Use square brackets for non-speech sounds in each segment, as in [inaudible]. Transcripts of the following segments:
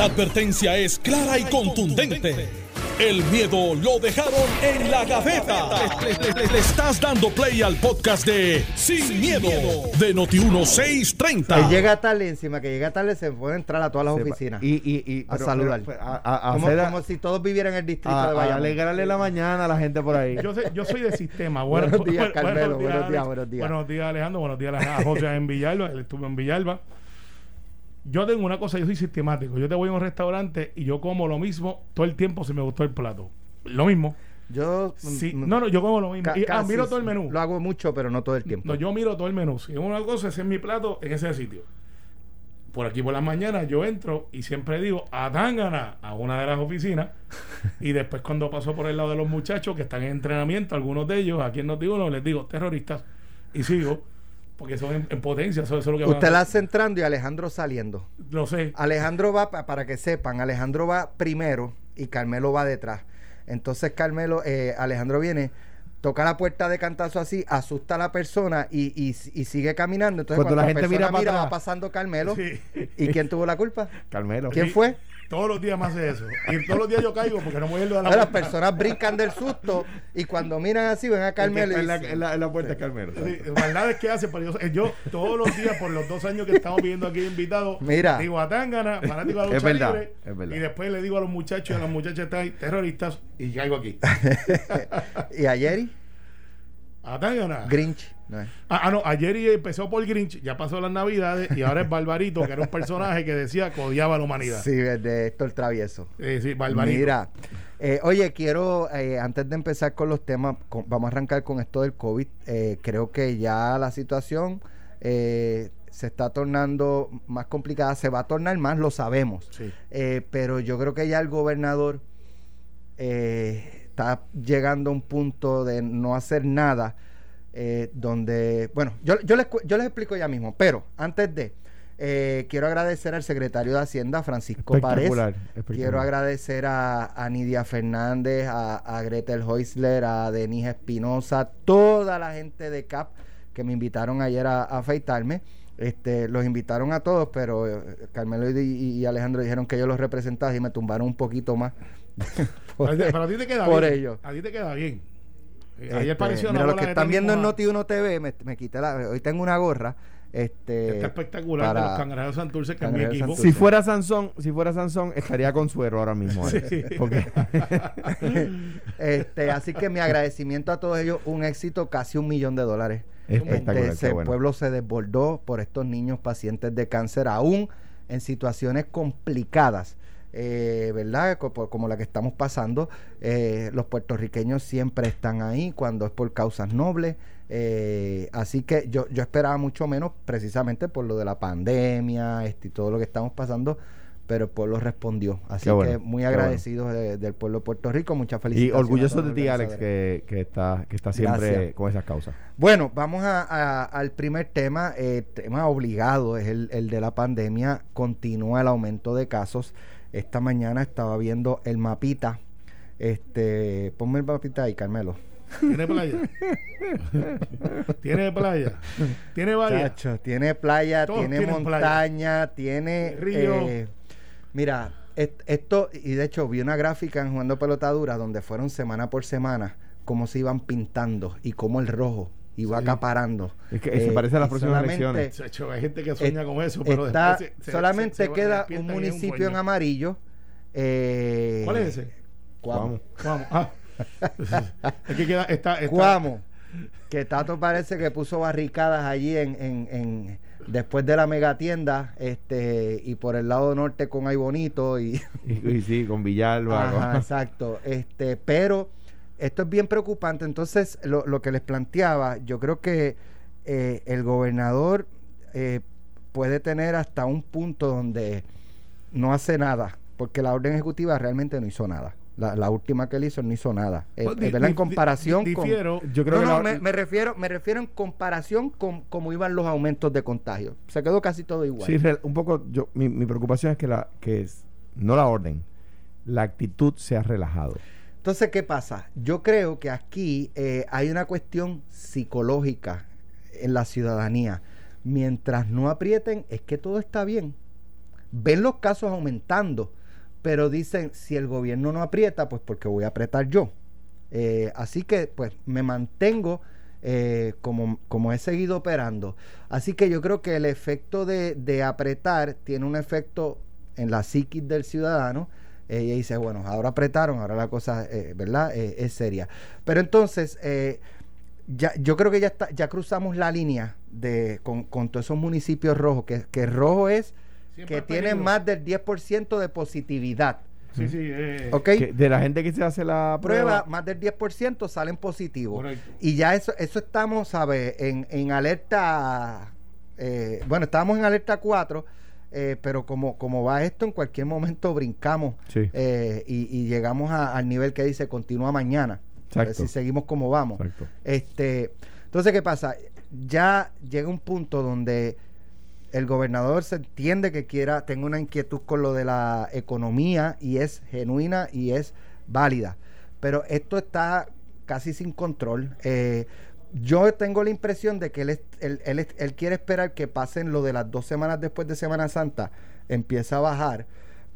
La advertencia es clara y contundente. El miedo lo dejaron en la gaveta. Le, le- le- le estás dando play al podcast de Sin, miedo, de Noti1630. Que llega tarde, encima que llega tarde se puede entrar a todas las Sepa. oficinas Y, y, y, a pero- saludar. pero, a, a- a como, hacer a- como si todos vivieran en el distrito a- de Bayamón. alegrarle la mañana a la gente por ahí. Yo, sé- yo soy de sistema. [laughs] Buenos Bueno, días, [laughs] bueno, Carmelo, buenos días, buenos días. Buenos días, Alejandro. Buenos días, a José en Villalba. Él estuvo en Villalba. Yo tengo una cosa, yo soy sistemático. Yo te voy a un restaurante y yo como lo mismo todo el tiempo si me gustó el plato. Lo mismo. Yo Sí, mm, no, no, yo como lo mismo. Y, ah, miro todo el menú. Lo hago mucho, pero no todo el tiempo. No, yo miro todo el menú. Si es una cosa, ese es mi plato en ese sitio. Por aquí por las mañanas yo entro y siempre digo a Tangana a una de las oficinas [laughs] y después cuando paso por el lado de los muchachos que están en entrenamiento, algunos de ellos aquí en Notiuno les digo terroristas y sigo porque son en, en potencia, eso, eso es lo que Usted la hace entrando y Alejandro saliendo. Lo sé. Alejandro va, pa- para que sepan, Alejandro va primero y Carmelo va detrás. Entonces Carmelo, eh, Alejandro viene, toca la puerta de cantazo así, asusta a la persona y, y- y sigue caminando. Entonces Cuando la gente mira para va pasando Carmelo. Sí. ¿Y quién tuvo la culpa? Carmelo. ¿Quién fue? Todos los días me hace eso. Y todos los días yo caigo porque no voy a ir de la Las puerta. personas brincan del susto y cuando miran así ven a Carmelo y en, la, en la- en la puerta es Carmelo. Sí, que hace, pero yo, yo todos los días, por los dos años que estamos viviendo aquí invitados, Mira. digo a Tangana, fanático de la lucha Es verdad, libre, es verdad. y después le digo a los muchachos y a las muchachas están ahí, terroristas, y caigo aquí. [laughs] ¿y a Jerry? A Tangana. Grinch. No. Ah, ah, no, ayer empezó por Grinch, ya pasó las navidades, y ahora es Barbarito, que era un personaje que decía que odiaba a la humanidad. Sí, de Héctor Travieso. Eh, sí, Barbarito. Mira, eh, oye, quiero, eh, antes de empezar con los temas, con- vamos a arrancar con esto del COVID. Eh, creo que ya la situación se está tornando más complicada, se va a tornar más, lo sabemos. Sí. Pero yo creo que ya el gobernador está llegando a un punto de no hacer nada, eh, donde, bueno, yo, yo, les, cu- yo les explico ya mismo, pero antes de, eh, quiero agradecer al secretario de Hacienda, Francisco Párez. Espectacular, espectacular. Quiero agradecer a, a Nidia Fernández, a, a Gretel Heusler, a Denise Espinosa, toda la gente de CAP que me invitaron ayer a, a afeitarme. Este, los invitaron a todos, pero eh, Carmelo y, y Alejandro dijeron que yo los representaba y me tumbaron un poquito más. por, Pero a ti te queda por bien. ello. A ti te queda bien. Eh, Este, Ayer pareció una mira, los que de están viendo en mojada. Noti1 TV, me, me quité la, hoy tengo una gorra. Este, Está espectacular de para- los cangrejos Santurce, que es mi equipo. Santurce. Si fuera Sansón, si fuera Sansón, estaría con suero ahora mismo. Sí. Porque [laughs] este, así que mi agradecimiento a todos ellos, un éxito, casi un millón de dólares. espectacular, Este, bueno. pueblo se desbordó por estos niños pacientes de cáncer, aún en situaciones complicadas, eh, ¿verdad? Como la que estamos pasando. Eh, los puertorriqueños siempre están ahí cuando es por causas nobles. eh, así que yo, yo esperaba mucho menos precisamente por lo de la pandemia este, y todo lo que estamos pasando. Pero el pueblo respondió. Así bueno, que muy agradecidos de- del pueblo de Puerto Rico. Muchas y felicidades. orgulloso de ti, Alex, que, que está, que está siempre Gracias. con esas causas. Bueno, vamos a- a- al primer tema, eh, tema obligado, es el, el de la pandemia. Continúa el aumento de casos. Esta mañana estaba viendo el mapita. Este, ponme el mapita ahí, Carmelo. ¿Tiene playa? ¿Tiene playa? ¿Tiene? Chacho, tiene playa, Todos tiene montaña, tiene Río. eh, mira, est- esto, y de hecho vi una gráfica en Jugando Pelotadura donde fueron semana por semana cómo se iban pintando y cómo el rojo iba Sí. acaparando. Es que se Eh, parece a las y próximas elecciones. Hay gente que sueña Eh, con eso, pero Está- después se- se- solamente se- se queda un municipio en amarillo. eh, ¿Cuál es ese? Cuamo. Vamos. Ah. [laughs] es que queda, está, está- Cuamo. Que Tato parece que puso barricadas allí en, en, en- después de la megatienda, este, y por el lado norte con Ay Bonito y [laughs] Y, y sí, con Villalba. Ajá, exacto. Este, pero esto es bien preocupante. Entonces, lo, lo que les planteaba, yo creo que eh, el gobernador eh, puede tener hasta un punto donde no hace nada, porque la orden ejecutiva realmente no hizo nada. La, la última que él hizo no hizo nada. Eh, Pues, eh, en comparación di- con... difiero. Yo creo no, que no, la- me, me refiero, me refiero en comparación con cómo iban los aumentos de contagio. Se quedó casi todo igual. Sí, un poco, yo, mi, mi preocupación es que, la, que es, no la orden, la actitud se ha relajado. Entonces, ¿qué pasa? Yo creo que aquí eh, hay una cuestión psicológica en la ciudadanía. Mientras no aprieten, es que todo está bien. ven los casos aumentando, pero dicen, si el gobierno no aprieta, pues porque voy a apretar yo. Eh, así que pues me mantengo eh, como, como he seguido operando. Así que yo creo que el efecto de, de apretar tiene un efecto en la psiquis del ciudadano. Eh, y dice, bueno, ahora apretaron, ahora la cosa, eh, ¿verdad? Eh, es seria. Pero entonces, eh, ya, yo creo que ya está, ya cruzamos la línea de con, con todos esos municipios rojos, que, que rojo es Siempre que tienen peligro. más del 10% de positividad. Sí, sí. eh, ¿Ok? Que de la gente que se hace la Prueba, prueba, más del 10% salen positivos. Correcto. Y ya eso, eso estamos, ¿sabes? En, en alerta, eh, bueno, estábamos en alerta 4, eh, pero como, como va esto, en cualquier momento brincamos Sí. eh, y, y llegamos a- al nivel que dice continúa mañana. A ver Exacto. si seguimos como vamos. Exacto. Este, entonces, ¿qué pasa? Ya llega un punto donde el gobernador se entiende que quiera, tenga una inquietud con lo de la economía y es genuina y es válida. Pero esto está casi sin control. Eh, yo tengo la impresión de que él, él, él él quiere esperar que pasen lo de las dos semanas después de Semana Santa, empieza a bajar.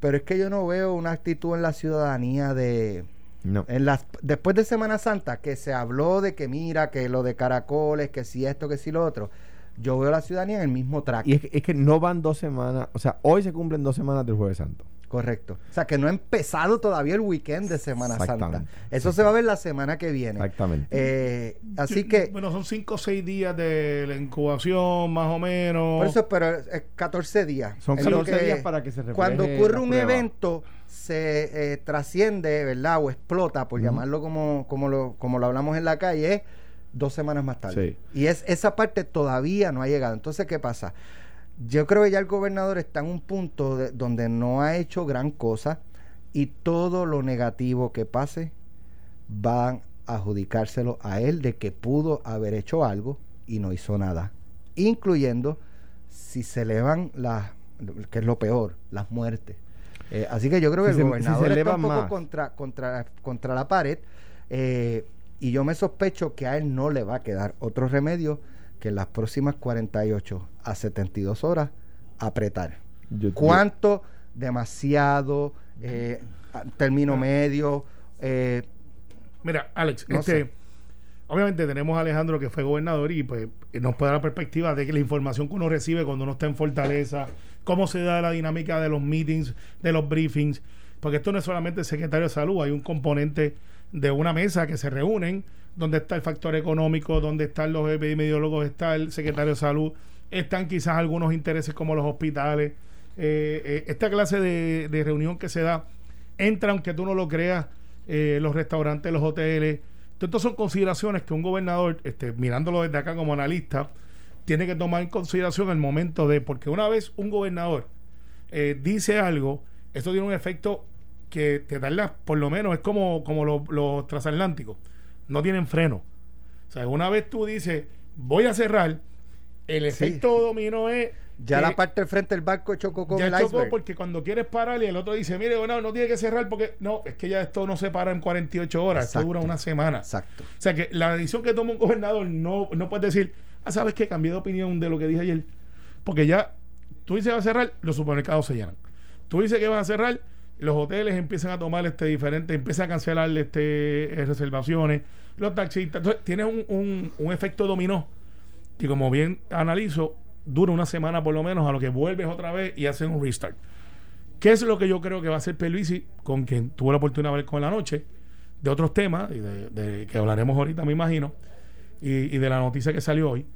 Pero es que yo no veo una actitud en la ciudadanía de, No. en las, después de Semana Santa, que se habló de que mira, que lo de caracoles, que si esto, que si lo otro, yo veo a la ciudadanía en el mismo track. Y es que, es que no van dos semanas, o sea, hoy se cumplen dos semanas del Jueves Santo. Correcto. O sea, que no ha empezado todavía el weekend de Semana Santa. Eso se va a ver la semana que viene. Exactamente. Eh, así sí, que, Bueno, son 5 o 6 días de la incubación, más o menos. por eso, pero es 14 días. Son Es lo 14 que- días para que se refleje Cuando ocurre un prueba. evento, se eh, trasciende, ¿verdad? O explota, por llamarlo como, como, lo, como lo hablamos en la calle, es dos semanas más tarde. Sí. Y es esa parte todavía no ha llegado. Entonces, ¿qué pasa? Yo creo que ya el gobernador está en un punto de- donde no ha hecho gran cosa y todo lo negativo que pase van a adjudicárselo a él de que pudo haber hecho algo y no hizo nada, incluyendo si se elevan las, que es lo peor, las muertes. Eh, así que yo creo que Si el se- gobernador si está un poco contra, contra, contra la pared eh, y yo me sospecho que a él no le va a quedar otro remedio que en las próximas 48 a 72 horas apretar. Yo- yo- ¿Cuánto? Demasiado, eh, término medio. eh, Mira, Alex, No este, sé. obviamente tenemos a Alejandro que fue gobernador y pues nos puede dar la perspectiva de que la información que uno recibe cuando uno está en Fortaleza, cómo se da la dinámica de los meetings, de los briefings, porque esto no es solamente el secretario de salud, hay un componente de una mesa que se reúnen, donde está el factor económico, donde están los epidemiólogos, está el secretario de salud, están quizás algunos intereses como los hospitales. Eh, eh, esta clase de, de reunión que se da, entra aunque tú no lo creas, eh, los restaurantes, los hoteles. Entonces, son consideraciones que un gobernador, este, mirándolo desde acá como analista, tiene que tomar en consideración el momento de, porque una vez un gobernador eh, dice algo, eso tiene un efecto que te tarda, por lo menos es como, como los, los transatlánticos, no tienen freno. O sea, una vez tú dices, voy a cerrar, el Sí. efecto dominó es... ya que- la parte del frente del barco chocó con ya el chocó iceberg. porque cuando quieres parar y el otro dice, mire, no, no tiene que cerrar porque no, es que ya esto no se para en 48 horas, Exacto. esto dura una semana. Exacto. O sea que la decisión que toma un gobernador no, no puedes decir, ah, sabes que cambié de opinión de lo que dije ayer. Porque ya tú dices va a cerrar, los supermercados se llenan. Tú dices que vas a cerrar, los hoteles empiezan a tomar este diferente, empiezan a cancelar este eh, reservaciones, los taxistas. Entonces tienes un, un, efecto dominó que como bien analizo, dura una semana por lo menos a lo que vuelves otra vez y hacen un restart. ¿Qué es lo que yo creo que va a hacer Peluisi, con quien tuve la oportunidad de ver con la noche, de otros temas, y de, de- que hablaremos ahorita, me imagino, y, y de la noticia que salió hoy?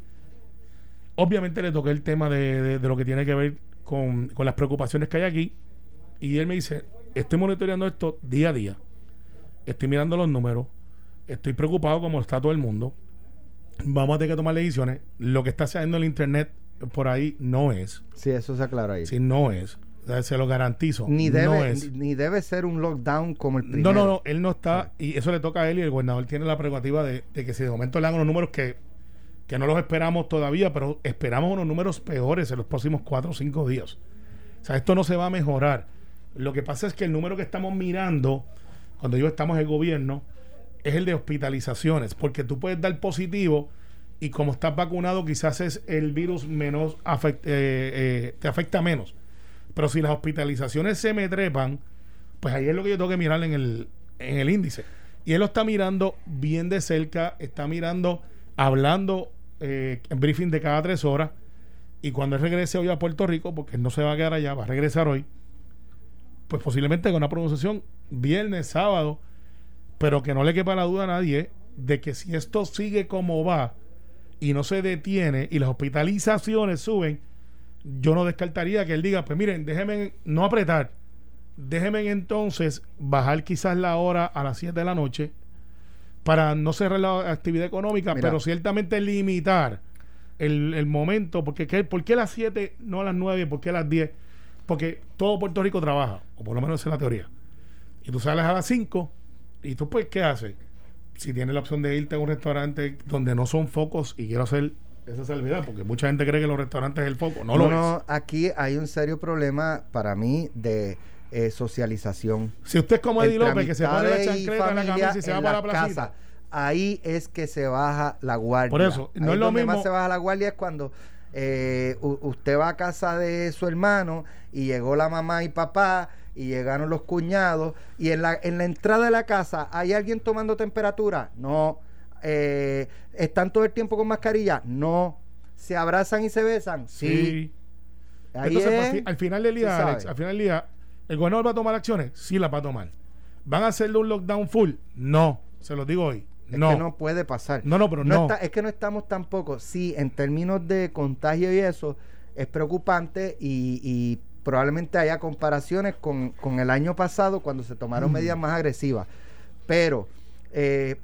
Obviamente le toqué el tema de, de- de lo que tiene que ver con, con las preocupaciones que hay aquí, y él me dice, estoy monitoreando esto día a día, estoy mirando los números, estoy preocupado como está todo el mundo, vamos a tener que tomar decisiones, lo que está haciendo el Internet por ahí no es, Sí, eso se aclara ahí. si no es, O sea, se lo garantizo, Ni no debe, es. ni, ni debe ser un lockdown como el No, primero. no, no, él no está, y eso le toca a él y el gobernador tiene la prerrogativa de, de que si de momento le dan unos números que, que no los esperamos todavía, pero esperamos unos números peores en los próximos cuatro o cinco días. O sea, esto no se va a mejorar. Lo que pasa es que el número que estamos mirando, cuando yo estamos en el gobierno, es el de hospitalizaciones, porque tú puedes dar positivo y como estás vacunado, quizás es el virus menos eh, eh, te afecta menos. Pero si las hospitalizaciones se me trepan, pues ahí es lo que yo tengo que mirar en el, en el índice. Y él lo está mirando bien de cerca, está mirando, hablando eh, en briefing de cada tres horas. Y cuando él regrese hoy a Puerto Rico, porque él no se va a quedar allá, va a regresar hoy, pues posiblemente con una pronunciación viernes, sábado, pero que no le quepa la duda a nadie de que si esto sigue como va y no se detiene y las hospitalizaciones suben, yo no descartaría que él diga, pues miren, déjenme no apretar, déjenme entonces bajar quizás la hora a las 7 de la noche para no cerrar la actividad económica, pero ciertamente limitar el, momento, porque ¿por qué las 7, no a las 9, por qué a las 10? Porque todo Puerto Rico trabaja, o por lo menos esa es la teoría. Y tú sales a las 5 y tú pues, ¿qué haces? Si tienes la opción de irte a un restaurante donde no son focos y quiero hacer esa salvedad, porque mucha gente cree que los restaurantes es el foco. No, lo no, aquí hay un serio problema para mí de eh, socialización. Si usted es como Eddie López, que se pone la chancleta en la camisa y se va para la placita. ahí es que se baja la guardia. Por eso, no es lo mismo. más se baja la guardia es cuando eh, usted va a casa de su hermano y llegó la mamá y papá y llegaron los cuñados y en la, en la entrada de la casa hay alguien tomando temperatura. No eh, ¿Están todo el tiempo con mascarilla? No. ¿Se abrazan y se besan? Sí. Entonces, al final del día, Alex, al final del día, ¿el gobernador va a tomar acciones? Sí las va a tomar. ¿Van a hacerle un lockdown full? No. Se lo digo hoy. Es no. que no puede pasar. No, no, pero no. es que no estamos tampoco. Sí, en términos de contagio y eso, es preocupante y, probablemente haya comparaciones con, el año pasado cuando se tomaron medidas más agresivas. Pero eh,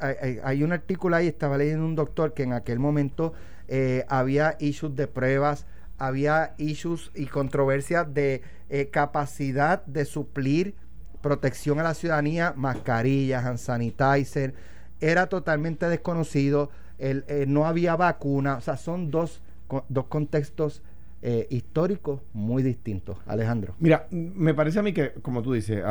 hay, un artículo ahí, estaba leyendo un doctor que en aquel momento eh, había issues de pruebas, había issues y controversias de eh, capacidad de suplir protección a la ciudadanía, mascarillas, hand sanitizer, era totalmente desconocido, el, no había vacuna, o sea, son dos, dos contextos eh, históricos muy distintos. Alejandro. Mira, me parece a mí que, como tú dices,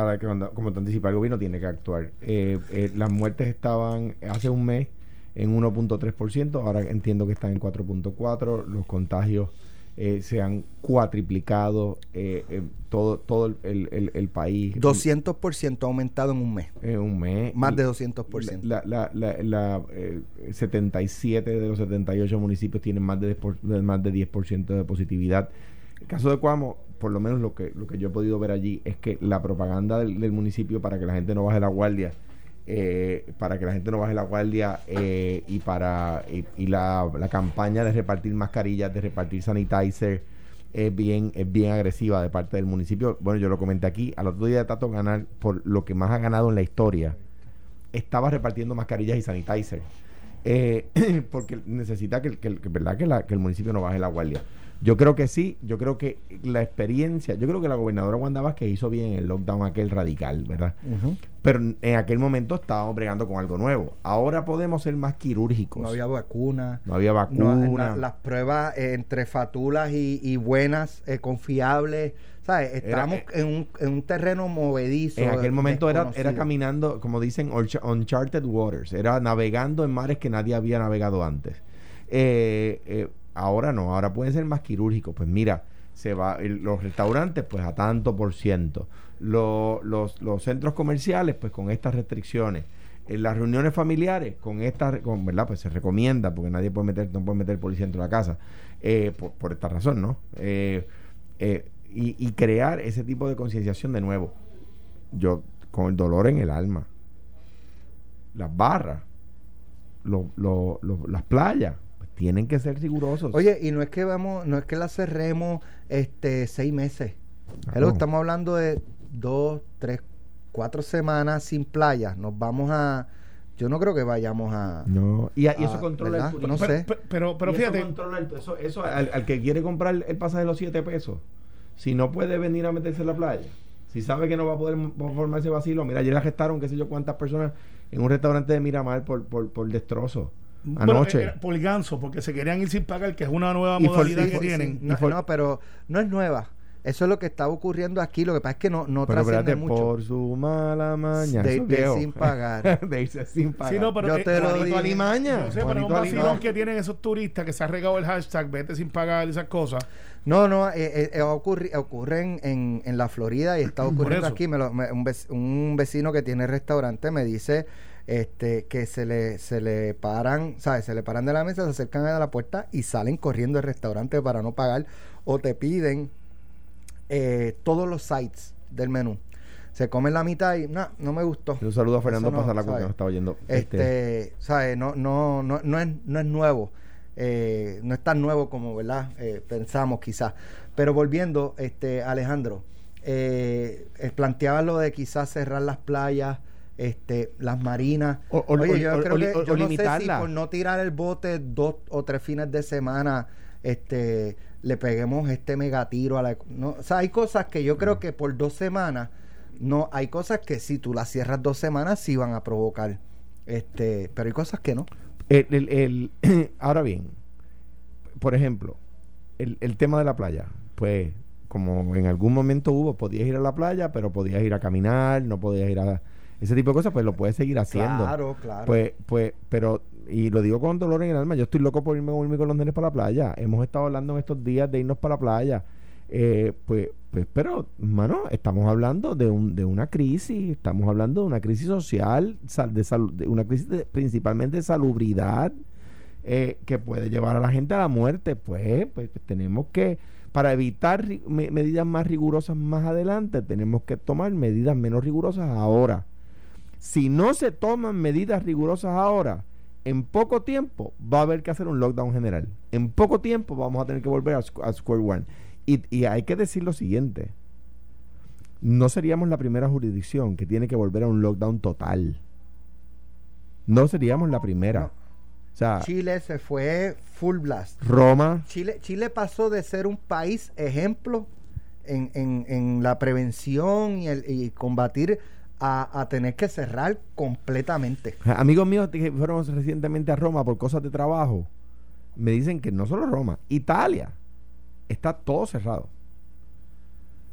como te anticipa, el gobierno tiene que actuar. Eh, eh, las muertes estaban hace un mes en 1.3%, ahora entiendo que están en 4.4%, los contagios eh, se han cuatriplicado eh, eh, todo, todo el, el, el, país. 200% ha aumentado en un mes. En un mes. Más de 200%. La, la, la, la 77 de los 78 municipios tienen más de, más de 10% de positividad. El caso de Cuamo, por lo menos lo que, lo que yo he podido ver allí, es que la propaganda del, del municipio para que la gente no baje la guardia eh, para que la gente no baje la guardia eh, y para y, la, campaña de repartir mascarillas, de repartir sanitizer es bien, es bien agresiva de parte del municipio. Bueno, yo lo comenté aquí, al otro día de Tato ganar por lo que más ha ganado en la historia, estaba repartiendo mascarillas y sanitizer. Eh, [clears throat] porque necesita que, que, ¿verdad? Que, la, que el municipio no baje la guardia. Yo creo que sí, yo creo que la experiencia, yo creo que la gobernadora Wanda que hizo bien el lockdown aquel radical, ¿verdad? Pero en aquel momento estábamos bregando con algo nuevo. Ahora podemos ser más quirúrgicos. No había vacuna. No había vacuna. las pruebas eh, entre fatulas y, buenas, eh, confiables. ¿Sabes? Estábamos eh, en, un, en, un, terreno movedizo. En aquel momento era, era caminando, como dicen, uncharted waters. Era navegando en mares que nadie había navegado antes. Eh, Ahora no, ahora pueden ser más quirúrgicos. Pues mira, se va los restaurantes pues a tanto por ciento. los, los, centros comerciales pues con estas restricciones. En las reuniones familiares con estas, con, ¿verdad? Pues se recomienda porque nadie puede meter, no puede meter policía dentro de la casa. Eh, por, esta razón, ¿no? Eh, eh, y, crear ese tipo de concienciación de nuevo. Yo, con el dolor en el alma, las barras, las playas, tienen que ser rigurosos. Oye, y no es que vamos, no es que la cerremos este seis meses. estamos hablando de dos, tres, cuatro semanas sin playa. Nos vamos a yo no creo que vayamos a. No, y, eso controla el No sé. Pero, pero, fíjate. Eso, eso, al, que quiere comprar el pasaje de los siete pesos, si no puede venir a meterse en la playa, si sabe que no va a poder formarse vacilo, mira, ayer arrestaron qué sé yo cuántas personas en un restaurante de Miramar por, por, por destrozo. Anoche. por ganso, porque se querían ir sin pagar, que es una nueva modalidad que tienen. No, pero no es nueva. Eso es lo que está ocurriendo aquí. Lo que pasa es que no, no Pero trasciende espérate, mucho. por su mala maña. De viejo. sin pagar. [laughs] de irse sin pagar. Sí, no, pero Yo eh, te lo digo. Alimaña. Yo sé, pero es un vacilón Alimaña. que tienen esos turistas que se ha regado el hashtag vete sin pagar y esas cosas. No, no, eh, eh, eh, ocurri- ocurre en, en- en la Florida y está ocurriendo aquí. Me lo- me- un, vec- un vecino que tiene restaurante me dice este que se le, se le paran, ¿sabes? Se le paran de la mesa, se acercan a la puerta y salen corriendo del restaurante para no pagar o te piden eh, todos los sites del menú. Se comen la mitad y no, no me gustó. Un saludo a Fernando no, Pasarlaco que nos está oyendo. Este, ¿sabes? No, no, no, no es, no es nuevo. Eh, no es tan nuevo como, ¿verdad? Eh, pensamos quizás. Pero volviendo, este, Alejandro, eh, planteabas lo de quizás cerrar las playas, este, las marinas. O- o- Oye, yo o- creo que yo no sé si por no tirar el bote dos o tres fines de semana, este, le peguemos este megatiro a la, no, o sea, hay cosas que yo creo que por dos semanas, no, hay cosas que si tú las cierras dos semanas sí van a provocar, este, pero hay cosas que no. El- el- el- [clears throat] ahora bien, por ejemplo, el, el tema de la playa, pues como en algún momento hubo, podías ir a la playa, pero podías ir a caminar, no podías ir a ese tipo de cosas, pues lo puedes seguir haciendo. Claro, claro. Pues, pues, pero, y lo digo con dolor en el alma, yo estoy loco por irme con, irme con los nenes para la playa. Hemos estado hablando en estos días de irnos para la playa. Eh, pues, pues, pero, mano, estamos hablando de, un, de una crisis, estamos hablando de una crisis social, sal- de, salud, de una crisis de- principalmente de salubridad, eh, que puede llevar a la gente a la muerte. Pues, pues, pues, tenemos que, para evitar me- medidas más rigurosas más adelante, tenemos que tomar medidas menos rigurosas ahora. Si no se toman medidas rigurosas ahora, en poco tiempo va a haber que hacer un lockdown general. En poco tiempo vamos a tener que volver a, squ- a Square One. Y, y hay que decir lo siguiente. No seríamos la primera jurisdicción que tiene que volver a un lockdown total. No seríamos la primera. No. O sea, Chile se fue full blast. Roma, Chile, Chile pasó de ser un país ejemplo en, en- en la prevención y, el, y combatir a, a tener que cerrar completamente. Amigos míos que fueron recientemente a Roma por cosas de trabajo, me dicen que no solo Roma, Italia, está todo cerrado.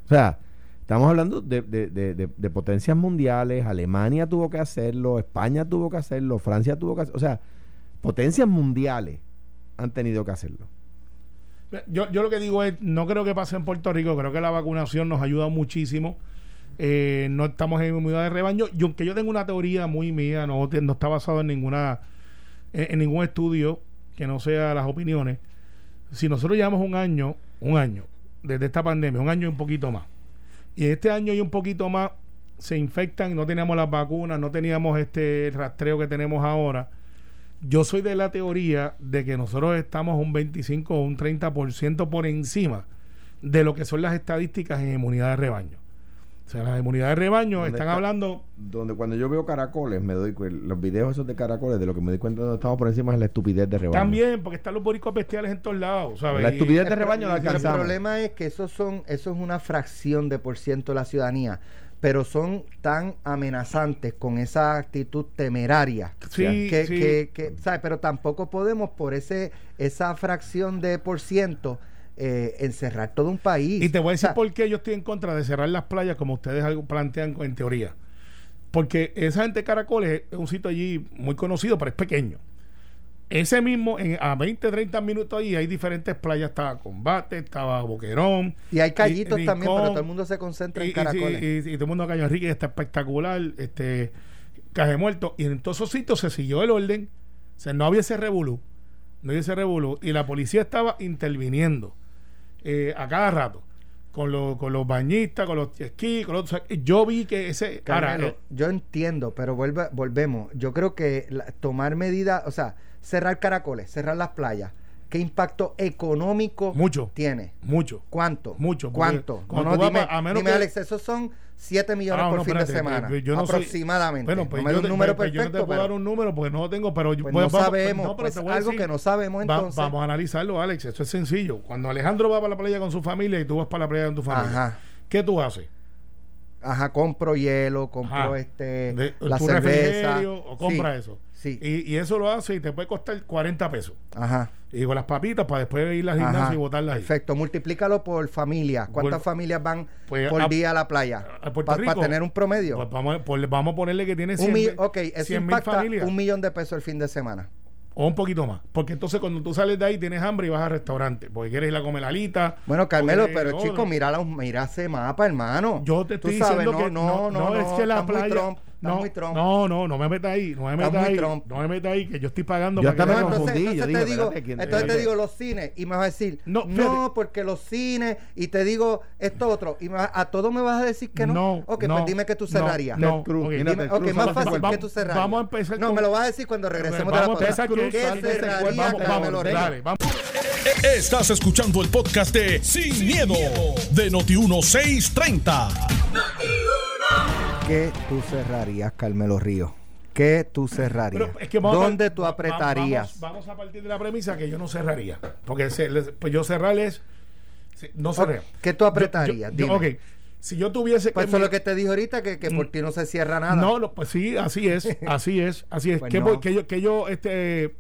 O sea, estamos hablando de, de- de- de- de potencias mundiales, Alemania tuvo que hacerlo, España tuvo que hacerlo, Francia tuvo que hacerlo, o sea, potencias mundiales han tenido que hacerlo. Yo, yo lo que digo es, no creo que pase en Puerto Rico, creo que la vacunación nos ayuda muchísimo. Eh, no estamos en inmunidad de rebaño. Y aunque yo tengo una teoría muy mía, no, está basado en ninguna en, en ningún estudio que no sea las opiniones. Si nosotros llevamos un año, un año, desde esta pandemia, un año y un poquito más, y este año y un poquito más se infectan, no teníamos las vacunas, no teníamos este rastreo que tenemos ahora, yo soy de la teoría de que nosotros estamos un 25 o un 30% por encima de lo que son las estadísticas en inmunidad de rebaño. O sea, las inmunidades de rebaño ¿Dónde están está? hablando Donde cuando yo veo caracoles, me doy los videos esos de caracoles, de lo que me doy cuenta de donde estamos por encima es la estupidez de rebaño. también, porque están los boricos bestiales en todos lados, ¿sabes? La estupidez de rebaño la pro- el alcanzamos. problema es que esos son, eso es una fracción de por ciento de la ciudadanía, pero son tan amenazantes con esa actitud temeraria. Sí, que, sí. que, que, ¿sabes? Pero tampoco podemos por ese esa fracción de por ciento eh, encerrar todo un país. Y te voy a decir O sea, por qué yo estoy en contra de cerrar las playas como ustedes algo plantean en teoría. Porque esa gente de Caracoles es un sitio allí muy conocido, pero es pequeño. Ese mismo, en, a 20, 30 minutos ahí hay diferentes playas. Estaba Combate, estaba Boquerón. Y hay callitos Ri- también, Rincón, pero todo el mundo se concentra y, en caracoles. y- todo el mundo Caño Enrique está espectacular. Este, Caje Muerto. Y en todos esos sitios se siguió el orden. O sea, no había ese revolú. No había ese revolú. Y la policía estaba interviniendo eh, a cada rato. Con, los con los bañistas, con los esquí, con los... o sea, yo vi que ese... ahora, Carmelo, eh, yo entiendo, pero vuelve, volvemos. Yo creo que la- tomar medidas, o sea, cerrar caracoles, cerrar las playas, ¿qué impacto económico Mucho. tiene? mucho. ¿Cuánto? Mucho, ¿Cuánto? No, dime, a menos dime, que- Alex, esos son 7 millones Ah, por no, fin de espérate, semana. pues, yo no soy- aproximadamente. Bueno, pues no me yo, un número pues, yo no te perfecto, puedo pero dar un número porque no lo tengo, pero pues voy- no vamos- sabemos. no, pero pues algo decir- que no sabemos Va- entonces. vamos a analizarlo, Alex. Esto es sencillo. Cuando Alejandro va para la playa con su familia y tú vas para la playa con tu familia, Ajá. ¿qué tú haces? Ajá, compro hielo, compro Ajá. este De- la cerveza. o compra Sí, eso. Sí. Y, y eso lo hace y te puede costar 40 pesos. Ajá. Y con las papitas para después ir al gimnasio ajá. y botarlas ahí. Perfecto, multiplícalo por familia. ¿Cuántas Por- familias van Pues, por a- día a la playa? Para tener un promedio. Pues vamos, a- por- vamos a ponerle que tiene 100 un mi- mil- ok, eso 100 mil impacta familias. un millón de pesos el fin de semana. O un poquito más. Porque entonces cuando tú sales de ahí tienes hambre y vas al restaurante. Porque quieres ir a comer alita. Bueno, Carmelo, pero chico, mira, la- mira ese mapa, hermano. Yo te Tú estoy sabes, diciendo no, que no, no, no, es que la playa. No, muy Trump. no, no, no me metas ahí, no me metas ahí, Trump. no me metas ahí, que yo estoy pagando Yo para que me entonces, confundí, yo entonces te digo, digo, espérate, ¿quién- entonces te digo los cines y me vas a decir, No, no, porque los cines y te digo esto otro y me vas- a todo me vas a decir que no. No, ok, no, pues dime que tú cerrarías. no, Cruz, ok. mira, Dime, Ted ok, Cruz más fácil, 50. ¿qué tú cerrarías? Vamos a empezar No, con- me lo vas a decir cuando regresemos de la Vamos a pausa. empezar con- ¿Qué sal de ese cerraría Vamos, Carmelo vamos, dale, vamos. Estás escuchando el podcast de Sin, miedo, de Noti1630. ¿Qué tú cerrarías, Carmelo Ríos? ¿Qué tú cerrarías? Pero es que vamos a- ¿Dónde tú apretarías? Vamos, vamos a partir de la premisa que yo no cerraría. Porque se- pues yo cerrar es. No cerré. ¿Qué tú apretarías? Yo- yo- Dime. ok. Si yo tuviese Pues que. eso es lo que te dije ahorita, que, que por ti no se cierra nada. No, no, pues sí, así es. [laughs] Así es. Así es. Pues que, no. voy- que yo, que yo, este.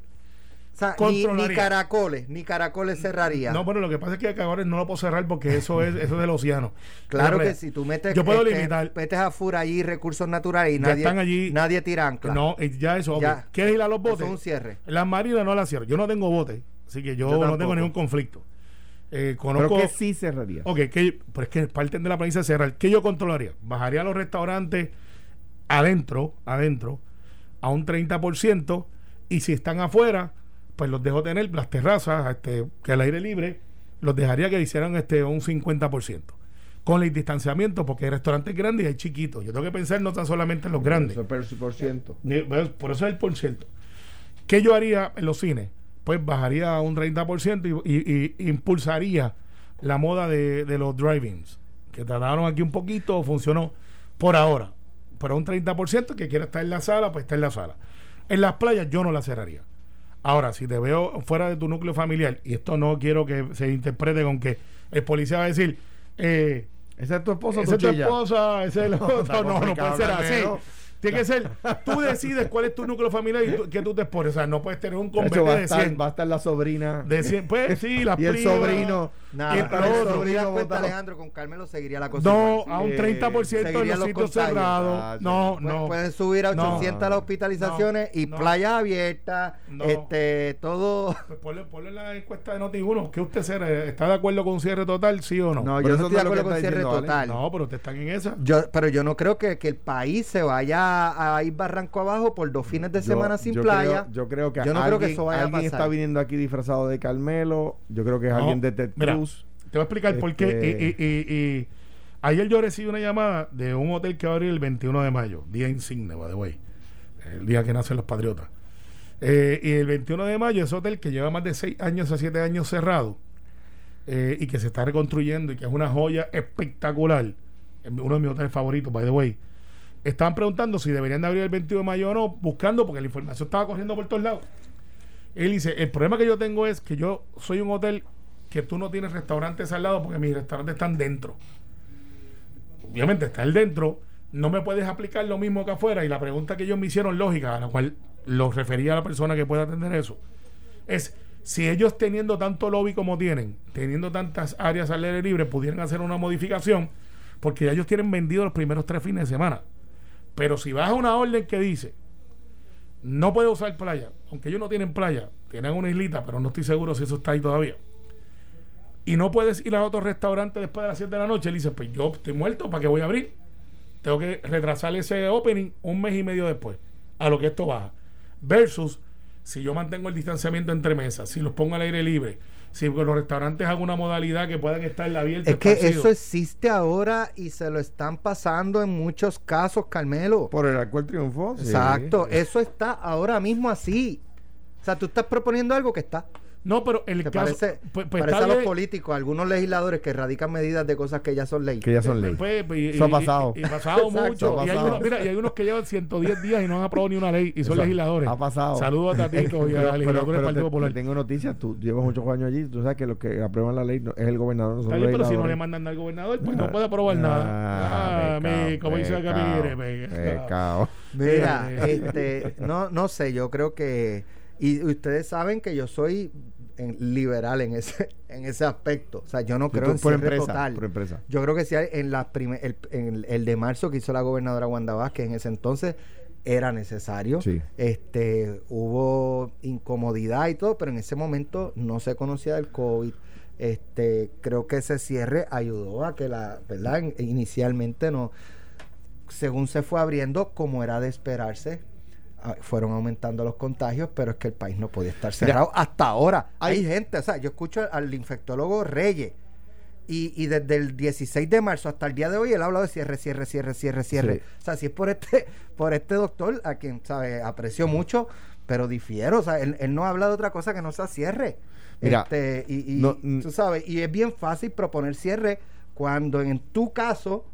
O sea, ni, caracoles, ni caracoles cerraría. No, bueno, lo que pasa es que ahora no lo puedo cerrar porque eso es, eso es del océano. Claro Pero, que si tú metes, Yo puedo este, limitar. metes a FUR allí recursos naturales y Ya nadie, están allí. nadie tira ancla. No, ya eso. Ya. ¿Quieres ir a los Eso botes? es un cierre. Las marinas no las cierro. Yo no tengo bote. Así que yo, Yo no tengo ningún conflicto. Eh, Pero conozco. que sí cerraría. Ok, que, pero es que parten de la premisa de cerrar. ¿Qué yo controlaría? Bajaría los restaurantes adentro, adentro, a un 30%, y si están afuera, pues los dejo tener las terrazas, este, que al aire libre, los dejaría que hicieran este un 50%. Con el distanciamiento, porque hay restaurantes grandes y hay chiquitos. Yo tengo que pensar no tan solamente en los grandes. Eso es por ciento. Por eso es el por ciento. ¿Qué yo haría en los cines? Pues bajaría a un 30% y, y- y impulsaría la moda de, de los drive-ins, que trataron aquí un poquito, funcionó por ahora. Pero un 30% que quiera estar en la sala, pues está en la sala. En las playas yo no la cerraría. Ahora, si te veo fuera de tu núcleo familiar, y esto no quiero que se interprete con que el policía va a decir, eh, ¿Esa es tu esposa o esa tu es tu esposa, ese es el [laughs] otro. No, no, puede ser así. Tiene que ser, tú decides cuál es tu núcleo familiar y tú- que tú te expones. O sea, no puedes tener un De hecho, convete va a, de estar, 100. va a estar la sobrina. De 100, pues sí, las [laughs] y el sobrino. Nada, Y va el te sobrino cuenta, votado. Alejandro, con Carmelo seguiría la cosa No, igual. a un Eh, 30% en seguirían los los sitios cerrados. Ah, No, no. Pueden subir a No. 800 las hospitalizaciones y no. playa abierta, No. este, todo... Pues ponle, ponle en la encuesta de Noti1. ¿Qué usted se- está de acuerdo con un cierre total, sí o no? No, Pero yo no estoy de acuerdo con cierre total. No, pero usted están en esa. Yo, pero yo no creo que, que el país se vaya a ir barranco abajo por dos fines de Yo- semana sin yo playa. Creo, yo creo que Yo no creo que alguien, eso vaya a alguien pasar. está viniendo aquí disfrazado de Carmelo. Yo creo que es No, alguien de Ted mira, Cruz. Te voy a explicar por qué. Y ayer yo recibí una llamada de un hotel que va a abrir el 21 de mayo, día insigne, by the way, el día que nacen los patriotas. Eh, y el 21 de mayo, ese hotel que lleva más de 6 años a 7 años cerrado eh, y que se está reconstruyendo y que es una joya espectacular, es uno de mis hoteles favoritos, by the way. Estaban preguntando si deberían de abrir el 21 de mayo o no, buscando porque la información estaba corriendo por todos lados. Él dice, el problema que yo tengo es que yo soy un hotel que tú no tienes restaurantes al lado porque mis restaurantes están dentro. Obviamente está el dentro, no me puedes aplicar lo mismo que afuera y la pregunta que ellos me hicieron lógica, a la cual lo refería a la persona que pueda atender eso, es si ellos teniendo tanto lobby como tienen, teniendo tantas áreas al aire libre, pudieran hacer una modificación, porque ya ellos tienen vendido los primeros tres fines de semana. Pero si vas a una orden que dice no puede usar playa, aunque ellos no tienen playa, tienen una islita, pero no estoy seguro si eso está ahí todavía. Y no puedes ir a otro restaurante después de las 7 de la noche. Él dice, pues yo estoy muerto, ¿para qué voy a abrir? Tengo que retrasar ese opening un mes y medio después, a lo que esto baja. Versus, si yo mantengo el distanciamiento entre mesas, si los pongo al aire libre, si los restaurantes hago una modalidad que puedan estar abiertos. Es que eso existe ahora y se lo están pasando en muchos casos, Carmelo. Por el alcohol triunfó. sí. Exacto, eso está ahora mismo así. O sea, tú estás proponiendo algo que está. No, pero el Que caso... parece, pues- pues parece a los políticos, algunos legisladores que radican medidas de cosas que ya son ley. Que ya son ley. Pues, pues, y- Eso ha y- pasado. Y, y pasado [laughs] Exacto, mucho. ha Y hay, unos, mira, y hay unos que llevan 110 días y no han aprobado ni una ley y son Eso legisladores. ha pasado. Saludos a Tatito y a [laughs] la legislatura del Partido te- Popular. te tengo noticias. Tú llevas muchos años allí. Tú sabes que los que aprueban la ley no- es el gobernador. No son Está los bien, pero si no le mandan al gobernador, pues no puede aprobar ah, nada. Ah, Sí, como dice. Mira, [laughs] Eh. este, no, no sé, yo creo que, y ustedes saben que yo soy en- liberal en ese, [laughs] en ese aspecto. O sea, yo no creo tú en por empresa, total. por empresa. Yo creo que si hay- en la prime- el, en el de marzo que hizo la gobernadora Wanda Vázquez en ese entonces era necesario. Sí. Este, hubo incomodidad y todo, pero en ese momento no se conocía del COVID. Este, creo que ese cierre ayudó a que la, ¿verdad? In- Inicialmente no, según se fue abriendo, como era de esperarse, fueron aumentando los contagios, pero es que el país no podía estar cerrado hasta ahora. Hay, hay- gente, o sea, yo escucho al infectólogo Reyes. Y, y desde el 16 de marzo hasta el día de hoy él ha hablado de cierre, cierre, cierre, cierre, cierre. Sí. O sea, si es por este, por este doctor, a quien sabe, aprecio mucho, pero difiero. O sea, él, él no habla de otra cosa que no sea cierre. Mira, Este, y, y no, mm. tú sabes, y es bien fácil proponer cierre cuando en tu caso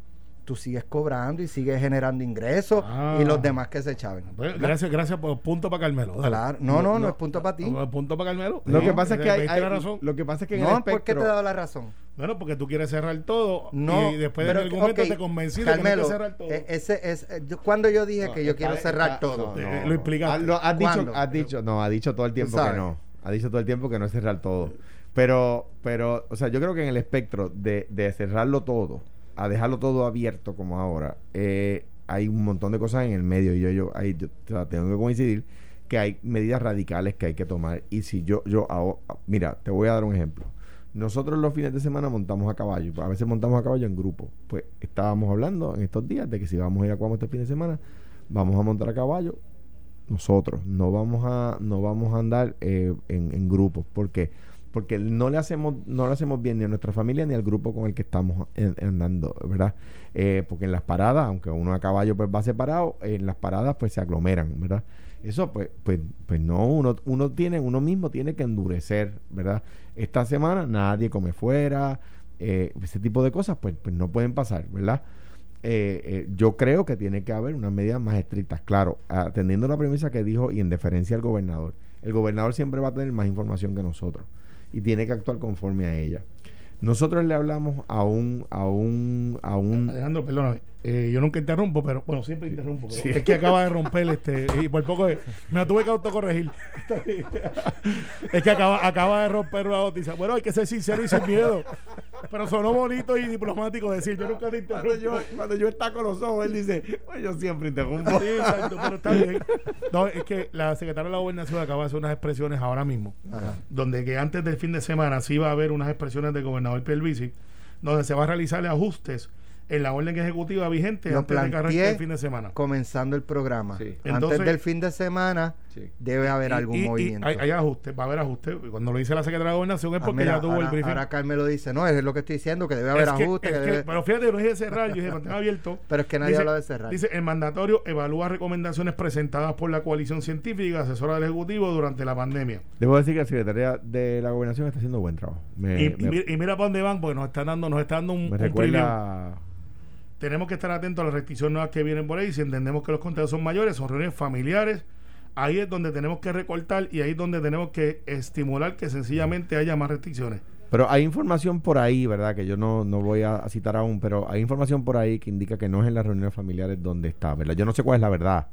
tú sigues cobrando y sigues generando ingresos Ah. y los demás que se echaven. Pues, gracias, gracias por punto para Carmelo. dale. Claro. No, no, no, no, es punto para ti. No, Punto para Carmelo. Lo que pasa es que hay, ¿viste hay- la razón? lo que pasa es que en el No, ¿por qué te espectro he dado la razón? Bueno, porque tú quieres cerrar todo No. y después pero, en algún momento ok, te convencí de que no hay Carmelo, que cerrar todo. eh, ese es, eh, yo- cuando yo dije No, que yo está- quiero cerrar está- todo. no, no. lo explicaste. Ah, lo- has dicho, ¿Cuándo? has dicho, no, ha dicho todo el tiempo que no. Ha dicho todo el tiempo que no es cerrar todo. Pero, pero, o sea, yo creo que en el espectro de, de cerrarlo todo, a dejarlo todo abierto como ahora, eh, hay un montón de cosas en el medio y yo, yo, ahí yo, tengo que coincidir que hay medidas radicales que hay que tomar. Y si yo, yo, hago- mira, te voy a dar un ejemplo. Nosotros los fines de semana montamos a caballo, a veces montamos a caballo en grupo. Pues estábamos hablando en estos días de que si vamos a ir a Cuamo este fin de semana, vamos a montar a caballo nosotros. No vamos a, no vamos a andar eh, en, en grupos. ¿Por qué? Porque no le hacemos, no le hacemos bien ni a nuestra familia ni al grupo con el que estamos andando, ¿verdad? Eh, porque en las paradas, aunque uno a caballo pues va separado, en las paradas pues se aglomeran, ¿verdad? Eso pues, pues, pues no, uno, uno tiene, uno mismo tiene que endurecer, ¿verdad? Esta semana nadie come fuera, eh, ese tipo de cosas pues, pues no pueden pasar, ¿verdad? eh, eh, yo creo que tiene que haber unas medidas más estrictas, claro, atendiendo la premisa que dijo y en deferencia al gobernador. El gobernador siempre va a tener más información que nosotros y tiene que actuar conforme a ella. Nosotros le hablamos a un, a un, a un, Alejandro, perdóname. Eh, yo nunca interrumpo, pero bueno, siempre interrumpo. pero Sí. Es que acaba de romper este. Y por poco de- me la tuve que autocorregir. [laughs] es que acaba, acaba de romper una noticia. Bueno, hay que ser sincero y sin miedo. Pero sonó bonito y diplomático decir, yo nunca te cuando interrumpo. yo, cuando yo está con los ojos, él dice, "Pues yo siempre interrumpo. Sí, exacto, pero está bien. No, es que la secretaria de la gobernación acaba de hacer unas expresiones ahora mismo, Ajá. donde que antes del fin de semana sí va a haber unas expresiones del gobernador Pierluisi, donde se va a realizar ajustes en la orden ejecutiva vigente Lo antes de que arranque el fin de semana. comenzando el programa. Sí. Antes Entonces- del fin de semana Sí. debe haber Y- algún y- y movimiento. hay, hay ajustes, va a haber ajustes. Cuando lo dice la secretaria de gobernación es Ah, porque mira, ya tuvo ahora, el briefing. ahora Carmelo dice, no, es lo que estoy diciendo, que debe haber ajustes. es que que- debe- pero fíjate, no dije cerrar, yo dije mantener [laughs] abierto. Pero es que nadie habla de cerrar. Dice, el mandatorio evalúa recomendaciones presentadas por la coalición científica asesora del Ejecutivo durante la pandemia. Debo decir que la Secretaría de la Gobernación está haciendo buen trabajo. Me, y, me- mi- y mira para dónde van, porque nos están dando, nos está dando un, me un recuerda... Tenemos que estar atentos a las restricciones nuevas que vienen por ahí. Si entendemos que los contagios son mayores, son reuniones familiares, ahí es donde tenemos que recortar y ahí es donde tenemos que estimular que sencillamente haya más restricciones. Pero hay información por ahí, ¿verdad? Que yo no, no voy a, a citar aún, pero hay información por ahí que indica que no es en las reuniones familiares donde está, ¿verdad? Yo no sé cuál es la verdad,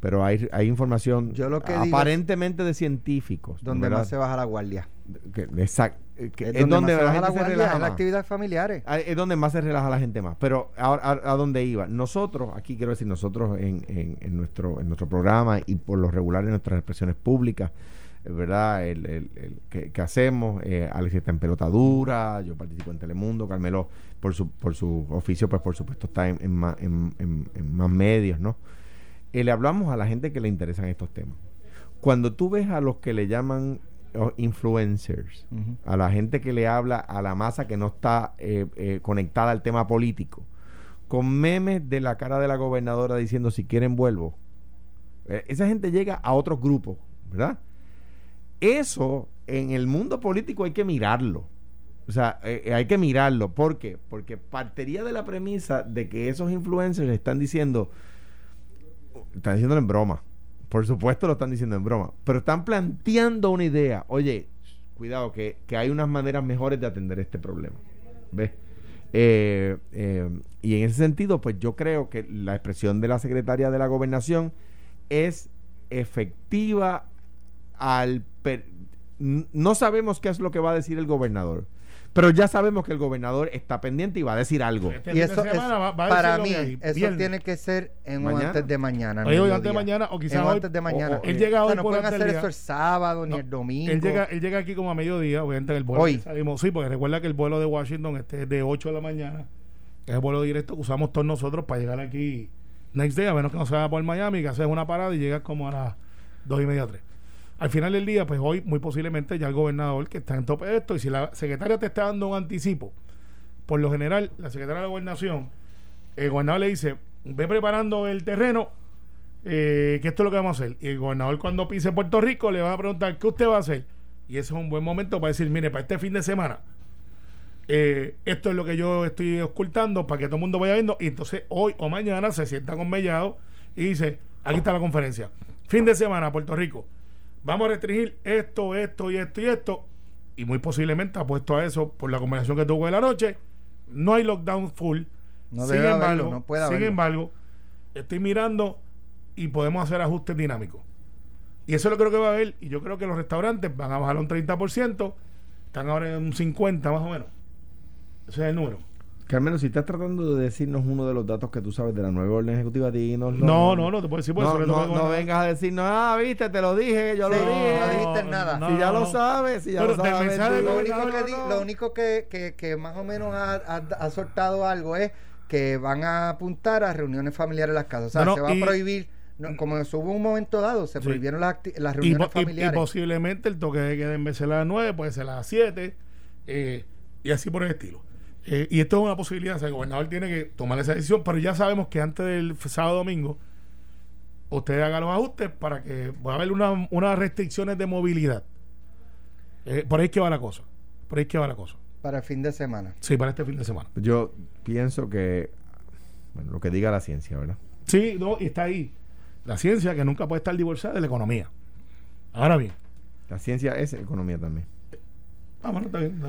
pero hay, hay información Yo lo que digo- aparentemente de científicos. donde ¿verdad? más se baja la guardia. Que- exact- eh, que es es donde, donde, más se la la relaja es la más. actividades familiares. Ah, Es donde más se relaja la gente más. Pero ahora a, a dónde iba. Nosotros, aquí quiero decir, nosotros en, en, en nuestro, en nuestro programa y por lo regular en nuestras expresiones públicas, eh, ¿verdad? El, el- el que, que hacemos, eh, Alex está en pelota dura, yo participo en Telemundo, Carmelo por su, por su oficio, pues por supuesto está en, en más, en- en- en más medios, ¿no? Eh, le hablamos a la gente que le interesan estos temas. Cuando tú ves a los que le llaman influencers, a la gente que le habla a la masa que no está eh, eh, conectada al tema político, con memes de la cara de la gobernadora diciendo si quieren vuelvo. Eh, esa gente llega a otros grupos, ¿verdad? Eso en el mundo político hay que mirarlo. O sea, eh, hay que mirarlo. ¿Por qué? Porque partiría de la premisa de que esos influencers están diciendo, están diciéndolo en broma. Por supuesto lo están diciendo en broma. Pero están planteando una idea. Oye, cuidado, que, que hay unas maneras mejores de atender este problema. ¿Ves? Eh, eh, y en ese sentido, pues yo creo que la expresión de la secretaria de la gobernación es efectiva al... no sabemos qué es lo que va a decir el gobernador. Pero ya sabemos que el gobernador está pendiente y va a decir algo. Este y eso para mí, eso tiene que ser en antes de mañana. Hoy, antes de mañana o quizás antes de mañana. él llega hoy no pueden hacer eso el sábado ni el domingo. Él llega, él llega aquí como a mediodía, obviamente el vuelo. Hoy. sí, porque recuerda que el vuelo de Washington este es de 8 de la mañana. Es el vuelo directo que usamos todos nosotros para llegar aquí next day, a menos que no se vaya por Miami, que haces una parada y llegas como a las 2 y media, 3 al final del día, pues hoy muy posiblemente ya el gobernador que está en tope de esto, y si la secretaria te está dando un anticipo, por lo general, la secretaria de la gobernación, el gobernador le dice, ve preparando el terreno, eh, que esto es lo que vamos a hacer. Y el gobernador cuando pise Puerto Rico le va a preguntar, ¿qué usted va a hacer? Y ese es un buen momento para decir, mire, para este fin de semana, eh, esto es lo que yo estoy ocultando para que todo el mundo vaya viendo. Y entonces hoy o mañana se sienta con Mellado y dice, aquí está la conferencia. Fin de semana, Puerto Rico vamos a restringir esto, esto y esto y esto, y muy posiblemente apuesto a eso por la conversación que tuvo en la noche, no hay lockdown full. No sin embargo, no puede sin embargo, estoy mirando y podemos hacer ajustes dinámicos. Y eso es lo creo que va a haber, y yo creo que los restaurantes van a bajar un 30%, están ahora en un 50% más o menos. Ese es el número. Carmelo, si estás tratando de decirnos uno de los datos que tú sabes de la nueva orden ejecutiva, dinos. No, no, no, te puedo decir por no, eso. No, no, vengas a decirnos, ah, viste, te lo dije, yo lo dije. No dijiste nada. si ya lo sabes, si ya lo sabes. Lo único, que, lo único que, que, que, más o menos ha, ha, soltado algo es que van a apuntar a reuniones familiares en las casas. O sea, se va a prohibir. como hubo un momento dado, se prohibieron las, las reuniones familiares. Y, posiblemente el toque de queda en vez de las 9 puede ser las 7 eh, y así por el estilo. Eh, y esto es una posibilidad, el gobernador tiene que tomar esa decisión, pero ya sabemos que antes del sábado domingo usted haga los ajustes para que va a haber una, unas restricciones de movilidad. Eh, por ahí es que va la cosa. Por ahí es que va la cosa. Para el fin de semana. Sí, para este fin de semana. Yo pienso que, bueno, lo que diga la ciencia, ¿verdad? Sí, no, y está ahí. La ciencia que nunca puede estar divorciada de la economía. Ahora bien. La ciencia es economía también. Ah, bueno, está bien.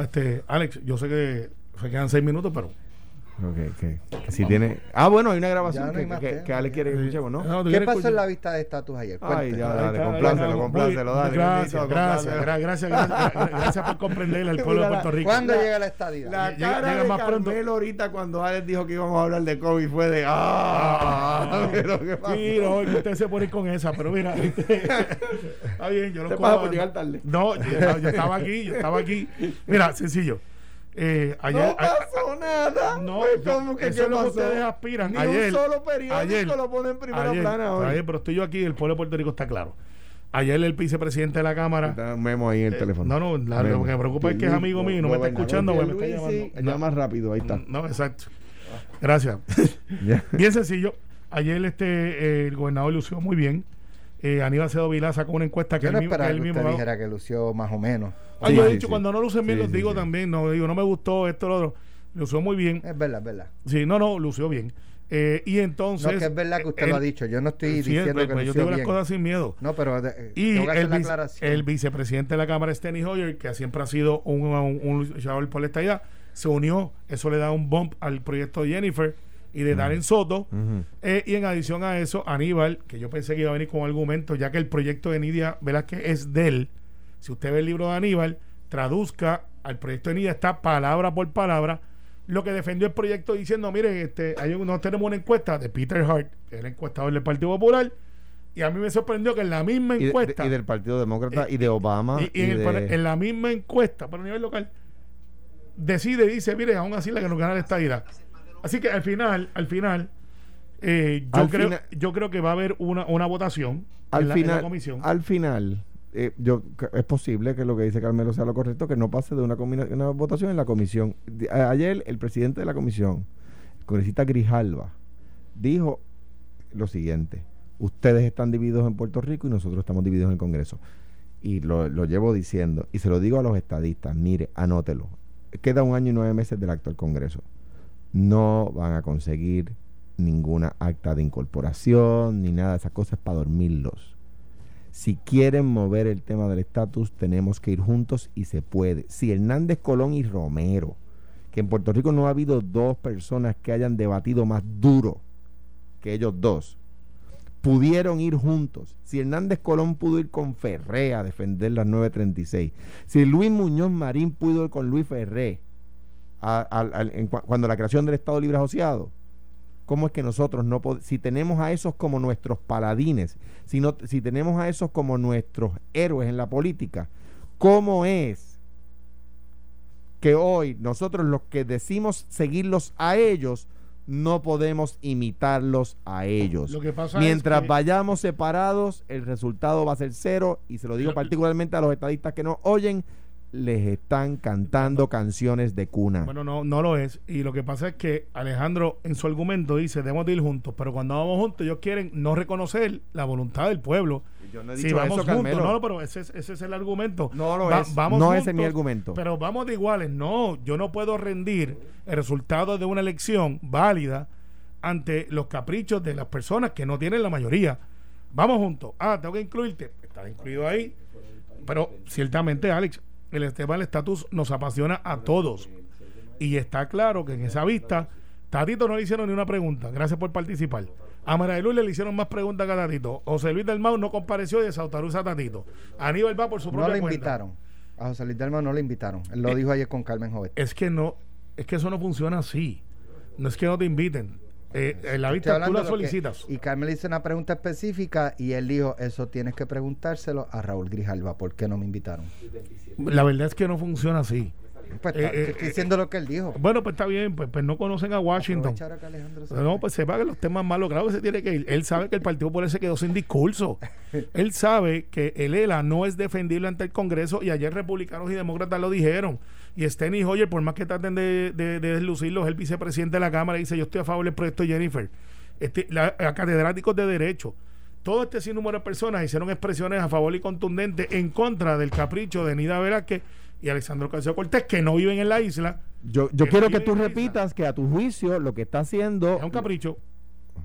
Este, Alex, yo sé que se quedan seis minutos, pero Okay, okay. Si tiene... Ah, bueno, hay una grabación que, que, que, Ale quiere que escuchemos, ¿no? ¿Qué pasó en la vista de estatus ayer? Ay, ya, dale, complácelo, complácelo, dale. Gracias, gracias, gracias, gracias, por comprender al pueblo de Puerto Rico. ¿Cuándo llega la estadía? La llega, cara llega de más pronto. ahorita cuando Alex dijo que íbamos a hablar de COVID fue de... ¡Ah! [laughs] pero ¿qué pasó? Sí, no, que usted se pone con esa, pero mira... [laughs] está bien, yo lo ¿Te pasa por llegar tarde? No, yo estaba aquí, yo estaba aquí. Mira, sencillo. Eh, ayer, no pasó nada. No, ¿Cómo que eso es lo que ustedes aspiran. Ni ayer, un solo periódico ayer, lo pone en primera plana hoy. Ayer, pero estoy yo aquí, el pueblo de Puerto Rico está claro. Ayer el vicepresidente de la Cámara. Está un memo ahí en el eh, teléfono. No, no, lo que me preocupa es que es amigo mío y no me está escuchando. Me está llamando. Ya más rápido, ahí está. No, exacto. Gracias. [laughs] bien sencillo. Ayer este eh, el gobernador lució muy bien. Eh, Aníbal Cedo Vilá sacó una encuesta que, él, mismo, que él mismo. Que dijera que lució más o menos. Ah, yo he dicho, cuando no lucen bien, los digo también. No digo, no me gustó esto, lo otro. Lució muy bien. Es verdad, es verdad. Sí, no, no, lució bien. Eh, y entonces. No, que es verdad que usted lo ha dicho. Yo no estoy diciendo que pues, Yo digo las cosas sin miedo. No, pero. Eh, y el, el, vicepresidente de la Cámara, Steny Hoyer, que siempre ha sido un, un, luchador por la estadía, se unió. Eso le da un bump al proyecto de Jennifer y de Darren Soto. Eh, y en adición a eso, Aníbal, que yo pensé que iba a venir con argumento, ya que el proyecto de Nidia que es de él. Si usted ve el libro de Aníbal, traduzca al proyecto de Nidia, está palabra por palabra lo que defendió el proyecto diciendo, mire, este, hay, nosotros tenemos una encuesta de Peter Hart, el encuestador del Partido Popular, y a mí me sorprendió que en la misma encuesta... Y, del Partido Demócrata y de Obama. Y, en, la misma encuesta, pero a nivel local, decide dice, mire, aún así la que nos gana esta ira. Así que al final, al final, eh, yo, creo, yo creo que va a haber una, una votación al final, en la comisión. Al final, eh, yo, es posible que lo que dice Carmelo sea lo correcto, que no pase de una, una votación en la comisión. ayer el presidente de la comisión, el congresista Grijalva, dijo lo siguiente, ustedes están divididos en Puerto Rico y nosotros estamos divididos en el Congreso. Y lo, lo llevo diciendo, y se lo digo a los estadistas, mire, anótelo, queda un año y nueve meses del acto del Congreso. No van a conseguir ninguna acta de incorporación ni nada de esas cosas para dormirlos si quieren mover el tema del estatus, tenemos que ir juntos y se puede. Si Hernández Colón y Romero, que en Puerto Rico no ha habido dos personas que hayan debatido más duro que ellos dos. Pudieron ir juntos. Si Hernández Colón pudo ir con Ferré a defender las 936, si Luis Muñoz Marín pudo ir con Luis Ferré cuando la creación del Estado Libre Asociado, ¿cómo es que nosotros no podemos, si tenemos a esos como nuestros paladines, si, si tenemos a esos como nuestros héroes en la política, ¿cómo es que hoy nosotros los que decimos seguirlos a ellos, no podemos imitarlos a ellos. Lo que pasa Mientras es vayamos separados, el resultado va a ser cero y se lo digo particularmente a los estadistas que nos oyen, les están cantando canciones de cuna. Bueno, no, no lo es. Y lo que pasa es que Alejandro en su argumento dice, debemos de ir juntos, pero cuando vamos juntos ellos quieren no reconocer la voluntad del pueblo. Yo no he si vamos juntos, no, pero ese, ese, es el argumento. No lo es. Vamos no ese es mi argumento. Pero vamos de iguales. No, yo no puedo rendir el resultado de una elección válida ante los caprichos de las personas que no tienen la mayoría. Vamos juntos. Ah, tengo que incluirte. Estás incluido ahí. Pero ciertamente, Alex, el tema del estatus nos apasiona a todos. Y está claro que en esa vista, Tatito no le hicieron ni una pregunta. Gracias por participar. A María Luis le hicieron más preguntas que a Tatito. José Luis del Mau no compareció y desautoriza a Tatito. Aníbal va por su propia No le invitaron. A José Luis del Mau no le invitaron. Él lo eh, dijo ayer con Carmen Jovet. Es que no, es que eso no funciona así. No es que no te inviten. Eh, en la vista tú la solicitas. y Carmen le hizo una pregunta específica y él dijo, eso tienes que preguntárselo a Raúl Grijalva, ¿por qué no me invitaron? La verdad es que no funciona así. Pues está, eh, estoy eh, diciendo lo que él dijo. Bueno, pues está bien, pues, pues no conocen a Washington. no, pues sepa que los temas más logrados se tiene que ir. Él sabe que el Partido Popular se quedó sin discurso. [laughs] él sabe que el ELA no es defendible ante el Congreso y ayer republicanos y demócratas lo dijeron. Y Steny Hoyer, por más que traten de, de, de deslucirlo, es el vicepresidente de la Cámara y dice, yo estoy a favor del proyecto Jennifer. Este, la, catedráticos de Derecho todo este sinnúmero de personas hicieron expresiones a favor y contundentes en contra del capricho de Nida Velázquez y Alexandro Casio Cortés, que no viven en la isla. Yo, yo quiero que tú repitas que a tu juicio lo que está haciendo... Es un capricho.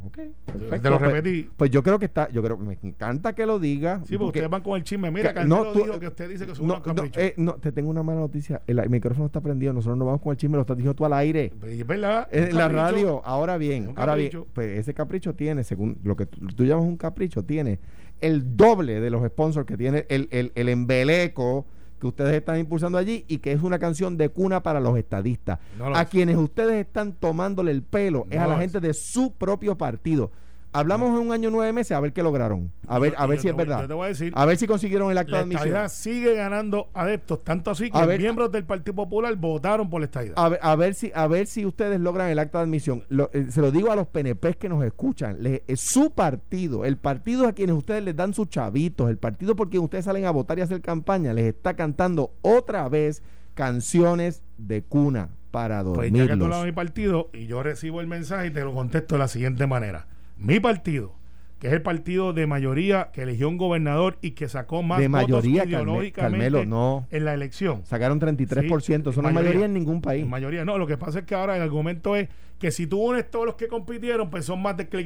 Ok, perfecto. Te lo pues, repetí. Pues, yo creo que está, yo creo que me encanta que lo diga. Sí, porque, ustedes van con el chisme. Mira, que, no, tú, dijo que usted dice que un capricho. Eh, no, te tengo una mala noticia. El, micrófono está prendido. Nosotros no vamos con el chisme, lo estás diciendo tú al aire. Pues, es verdad. En la radio. Ahora bien, ahora bien, pues ese capricho tiene, según lo que tú, tú llamas un capricho, tiene el doble de los sponsors que tiene el, el, el embeleco que ustedes están impulsando allí y que es una canción de cuna para los estadistas. a quienes ustedes están tomándole el pelo es a la gente de su propio partido. Hablamos en un año nueve meses a ver qué lograron. A ver, a ver si es verdad. a, ver si consiguieron el acto de admisión. La sigue ganando adeptos, tanto así que miembros del Partido Popular votaron por la estadidad. A ver, a ver si, a ver si ustedes logran el acto de admisión. Eh, se lo digo a los PNP que nos escuchan. es su partido, el partido a quienes ustedes les dan sus chavitos, el partido por quien ustedes salen a votar y hacer campaña, les está cantando otra vez canciones de cuna para dormirlos. Pues ya que mi partido y yo recibo el mensaje y te lo contesto de la siguiente manera mi partido, que es el partido de mayoría que eligió un gobernador y que sacó más de mayoría, votos ideológicamente no. en la elección. Sacaron 33%, son la mayoría en ningún país. mayoría, no, lo que pasa es que ahora el argumento es que si tú unes todos los que compitieron, pues son más de que.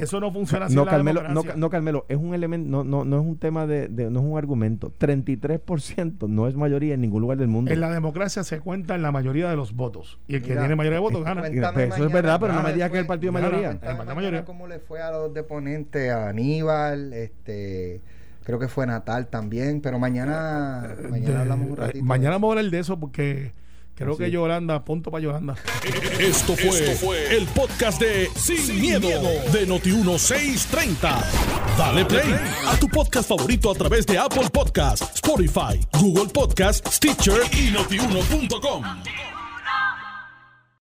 Eso no funciona así. No, Carmelo, no, no, Carmelo, es un elemento, no, no, no es un tema de, no es un argumento. 33% no es mayoría en ningún lugar del mundo. En la democracia se cuenta en la mayoría de los votos. Y el que tiene mayoría de votos [laughs] gana. Pues eso es verdad, pero no me digas que es el partido de mayoría. mayoría. ¿Cómo le fue a los deponentes, a Aníbal, este creo que fue Natal también, pero mañana, mañana hablamos un ratito. Mañana vamos a hablar de eso porque Creo que Yolanda, punto para Yolanda. Esto fue, el podcast de Sin, miedo, de Noti1630. Dale play a tu podcast favorito a través de Apple Podcasts, Spotify, Google Podcasts, Stitcher y notiuno.com.